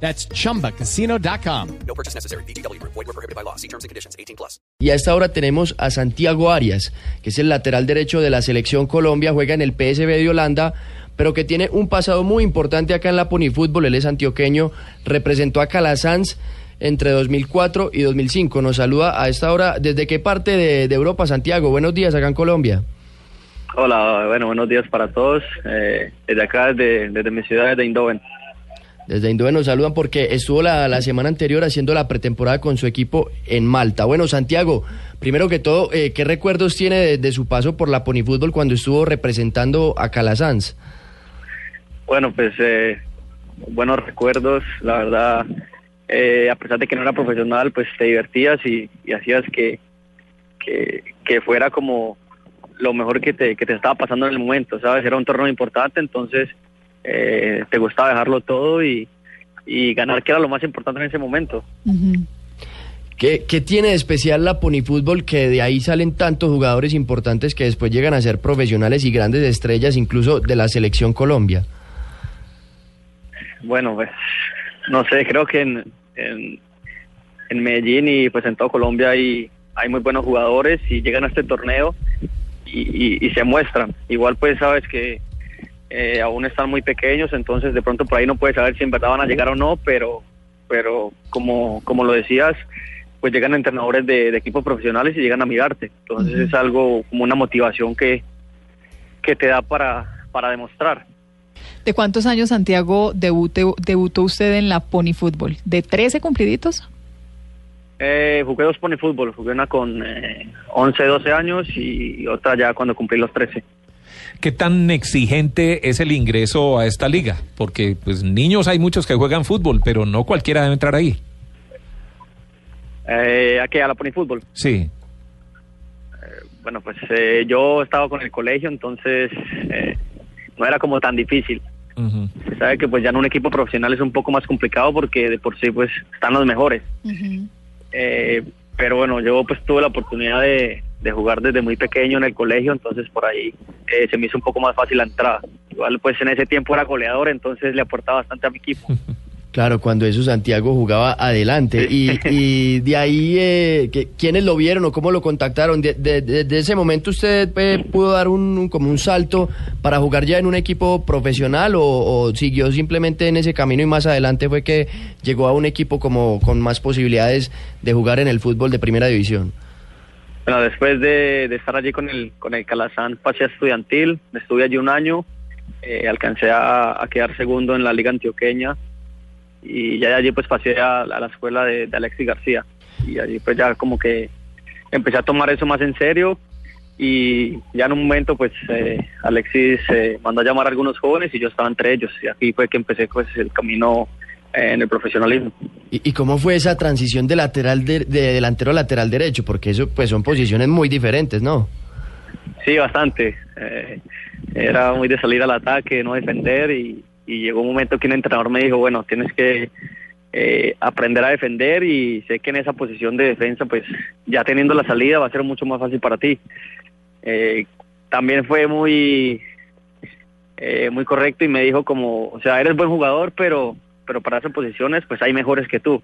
That's chumbacasino.com. No purchase necessary. BGW. Void were prohibited by law. See terms and conditions. 18 plus. Y a esta hora tenemos a Santiago Arias, que es el lateral derecho de la selección Colombia, juega en el PSV de Holanda, pero que tiene un pasado muy importante acá en la Ponifútbol. Él es antioqueño, representó a Calasanz entre 2004 y 2005. Nos saluda a esta hora. ¿Desde qué parte de, de Europa, Santiago? Buenos días acá en Colombia. Hola, bueno, buenos días para todos. Eh, desde acá, desde, desde mi ciudad de Eindhoven. Desde Eindhoven nos saludan porque estuvo la, la semana anterior haciendo la pretemporada con su equipo en Malta. Bueno, Santiago, primero que todo, eh, ¿qué recuerdos tiene de, de, su paso por la Ponifútbol cuando estuvo representando a Calasanz? Bueno, pues eh, buenos recuerdos, la verdad, eh, a pesar de que no era profesional, pues te divertías y, y hacías que, que, que, fuera como lo mejor que te, que te estaba pasando en el momento, ¿sabes? Era un torneo importante, entonces eh, te gustaba dejarlo todo y, y, ganar, que era lo más importante en ese momento. Uh -huh. ¿Qué, ¿Qué, tiene de especial la Ponifútbol que de ahí salen tantos jugadores importantes que después llegan a ser profesionales y grandes estrellas, incluso de la selección Colombia? Bueno, pues no sé, creo que en, en, en Medellín y pues en todo Colombia hay, hay muy buenos jugadores y llegan a este torneo y, y, y se muestran. Igual pues sabes que eh, aún están muy pequeños, entonces de pronto por ahí no puedes saber si en verdad van a llegar o no, pero, pero como, como lo decías, pues llegan entrenadores de, de equipos profesionales y llegan a mirarte. Entonces uh -huh. es algo como una motivación que, que te da para, para demostrar. ¿De cuántos años, Santiago, debute, debutó usted en la Pony Fútbol? ¿De 13 cumpliditos? Eh, jugué dos Pony Fútbol, jugué una con eh, 11, 12 años y otra ya cuando cumplí los 13. ¿Qué tan exigente es el ingreso a esta liga? Porque pues niños hay muchos que juegan fútbol, pero no cualquiera debe entrar ahí. Eh, ¿A qué? ¿A la Pony Fútbol? Sí. Eh, bueno, pues eh, yo estaba con el colegio, entonces eh, no era como tan difícil. Uh -huh. Se sabe que pues ya en un equipo profesional es un poco más complicado porque de por sí pues están los mejores. Uh -huh. Pero bueno, yo pues tuve la oportunidad de, de jugar desde muy pequeño en el colegio, entonces por ahí eh, se me hizo un poco más fácil la entrada. Igual pues en ese tiempo era goleador, entonces le aportaba bastante a mi equipo. Claro, cuando eso Santiago jugaba adelante. Y, y de ahí, eh, ¿quiénes lo vieron o cómo lo contactaron? De, de, de, de ese momento usted eh, pudo dar un, un, como un salto para jugar ya en un equipo profesional o, o, siguió simplemente en ese camino y más adelante fue que llegó a un equipo como con más posibilidades de jugar en el fútbol de primera división. Bueno, después de, de, estar allí con el, con el Calazán, pasé a estudiantil, estuve allí un año, eh, alcancé a, a, quedar segundo en la liga antioqueña y ya de allí pues pasé a, a la escuela de, de, Alexis García y allí pues ya como que empecé a tomar eso más en serio y ya en un momento pues eh, Alexis eh, mandó a llamar a algunos jóvenes y yo estaba entre ellos y aquí fue que empecé pues el camino en el profesionalismo. ¿Y, ¿Y, cómo fue esa transición de lateral de, de, delantero a lateral derecho? Porque eso pues son posiciones muy diferentes, ¿no? Sí, bastante. Eh, era muy de salir al ataque, no defender y, y, llegó un momento que un entrenador me dijo, bueno, tienes que eh, aprender a defender y sé que en esa posición de defensa pues ya teniendo la salida va a ser mucho más fácil para ti. Eh, también fue muy eh, muy correcto y me dijo como, o sea, eres buen jugador, pero pero para esas posiciones pues hay mejores que tú.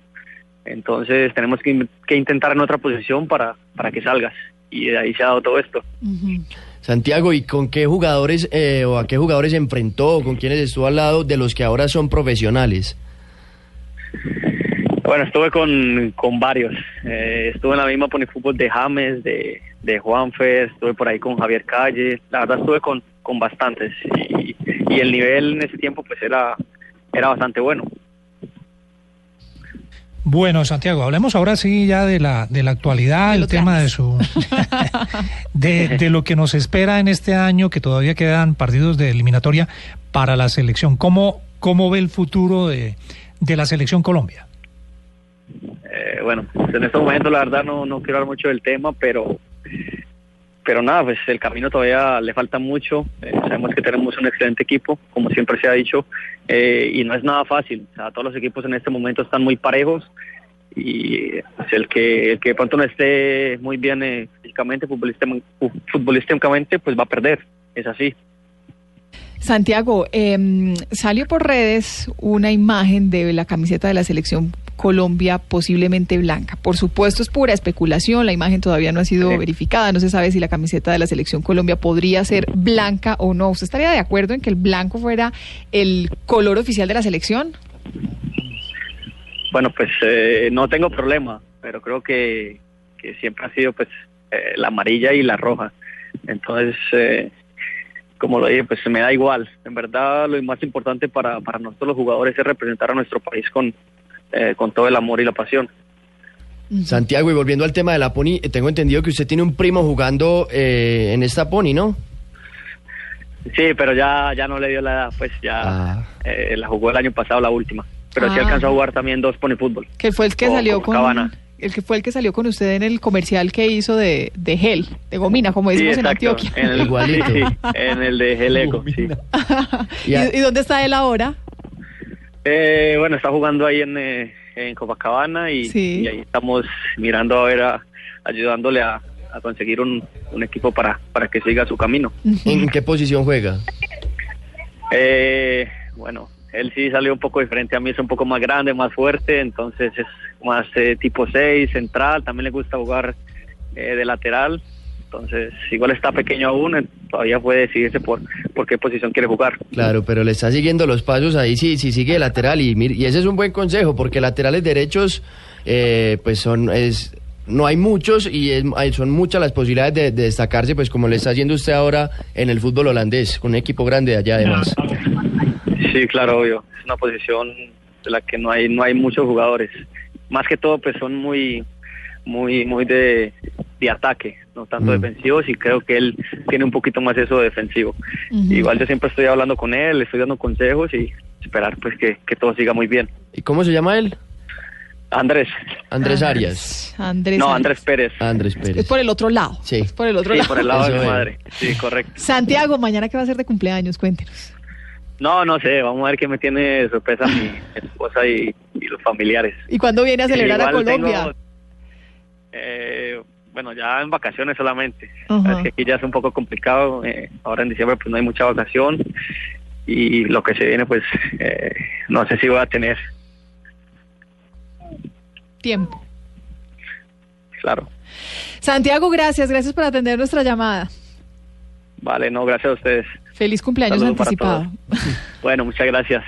Entonces tenemos que, intentar en otra posición para, para que salgas. Y de ahí se ha dado todo esto. Uh. Santiago, ¿y con qué jugadores eh, o a qué jugadores se enfrentó? ¿Con quiénes estuvo al lado de los que ahora son profesionales? Bueno, estuve con, con varios. Eh, estuve en la misma Ponifútbol de James, de, de Juanfer, estuve por ahí con Javier Calle. La verdad estuve con, con bastantes. Y, y el nivel en ese tiempo pues era, era bastante bueno. Bueno, Santiago, hablemos ahora sí ya de la de la actualidad, el tema de su de, de, lo que nos espera en este año, que todavía quedan partidos de eliminatoria para la selección. ¿Cómo, cómo ve el futuro de, de la selección Colombia? Eh, bueno, pues en este momento la verdad no, no quiero hablar mucho del tema, pero pero nada, pues el camino todavía le falta mucho. Eh, sabemos que tenemos un excelente equipo, como siempre se ha dicho, eh, y no es nada fácil. O todos los equipos en este momento están muy parejos y pues, el que el que de pronto no esté muy bien eh, físicamente, futbolísticamente, pues va a perder. Es así. Santiago, em, salió por redes una imagen de la camiseta de la selección Colombia posiblemente blanca. Por supuesto es pura especulación, la imagen todavía no ha sido Sí. verificada, no se sabe si la camiseta de la selección Colombia podría ser blanca o no. ¿Usted estaría de acuerdo en que el blanco fuera el color oficial de la selección? Bueno, pues eh, no tengo problema, pero creo que, que siempre ha sido pues eh, la amarilla y la roja. Entonces, eh, como lo dije, pues me da igual. En verdad, lo más importante para, para nosotros los jugadores es representar a nuestro país con, eh, con todo el amor y la pasión. Santiago, y volviendo al tema de la Pony, eh, tengo entendido que usted tiene un primo jugando eh, en esta Pony, ¿no? Sí, pero ya, ya no le dio la edad, pues ya Ah. eh, la jugó el año pasado, la última. Pero sí Ah. alcanzó a jugar también dos pony fútbol. Que fue el que Con- salió con Cabana. el que fue el que salió con usted en el comercial que hizo de, de gel, de gomina, como Sí, decimos en. Antioquia. En el, Igualito. sí, sí, en el de Geleco, sí. ¿Y, y dónde está él ahora? Eh, bueno, está jugando ahí en, eh, en Copacabana y, Sí. y ahí estamos mirando a ver, a- ayudándole a, a conseguir un, un equipo para, para que siga su camino. ¿En qué posición juega? Eh, bueno, él sí salió un poco diferente a mí, es un poco más grande, más fuerte, entonces es más eh, tipo 6, central, también le gusta jugar eh, de lateral, entonces igual está pequeño aún, todavía puede decidirse por, por qué posición quiere jugar. Claro, pero le está siguiendo los pasos ahí, sí, sí sigue de lateral y, y ese es un buen consejo porque laterales derechos, eh, pues son, es, no hay muchos y es- son muchas las posibilidades de, de destacarse, pues como le está haciendo usted ahora en el fútbol holandés, con un equipo grande de allá además. Sí, claro, obvio. Es una posición de la que no hay no hay muchos jugadores. Más que todo, pues son muy muy muy de, de ataque, no tanto Mm. defensivos y creo que él tiene un poquito más eso de defensivo. Igual yo siempre estoy hablando con él, le estoy dando consejos y esperar pues que, que todo siga muy bien. ¿Y cómo se llama él? Andrés. Andrés Arias. Andrés. No. Andrés Pérez. Andrés Es Pérez. por el otro lado. Sí. Es por el otro Sí, lado. por el lado de mi es. madre. Sí, correcto. Santiago, mañana qué va a ser de cumpleaños, cuéntenos. No, no sé, vamos a ver qué me tiene de sorpresa mi esposa y, y los familiares. ¿Y cuándo viene a celebrar a Igual Colombia? tengo, eh, bueno, ya en vacaciones solamente. Es que aquí ya es un poco complicado. eh, ahora en diciembre pues no hay mucha vacación y lo que se viene pues eh, no sé si voy a tener, Tiempo. claro. Santiago, gracias, gracias por atender nuestra llamada. Vale, no, gracias a ustedes. Feliz cumpleaños Saludos anticipado. Bueno, muchas gracias.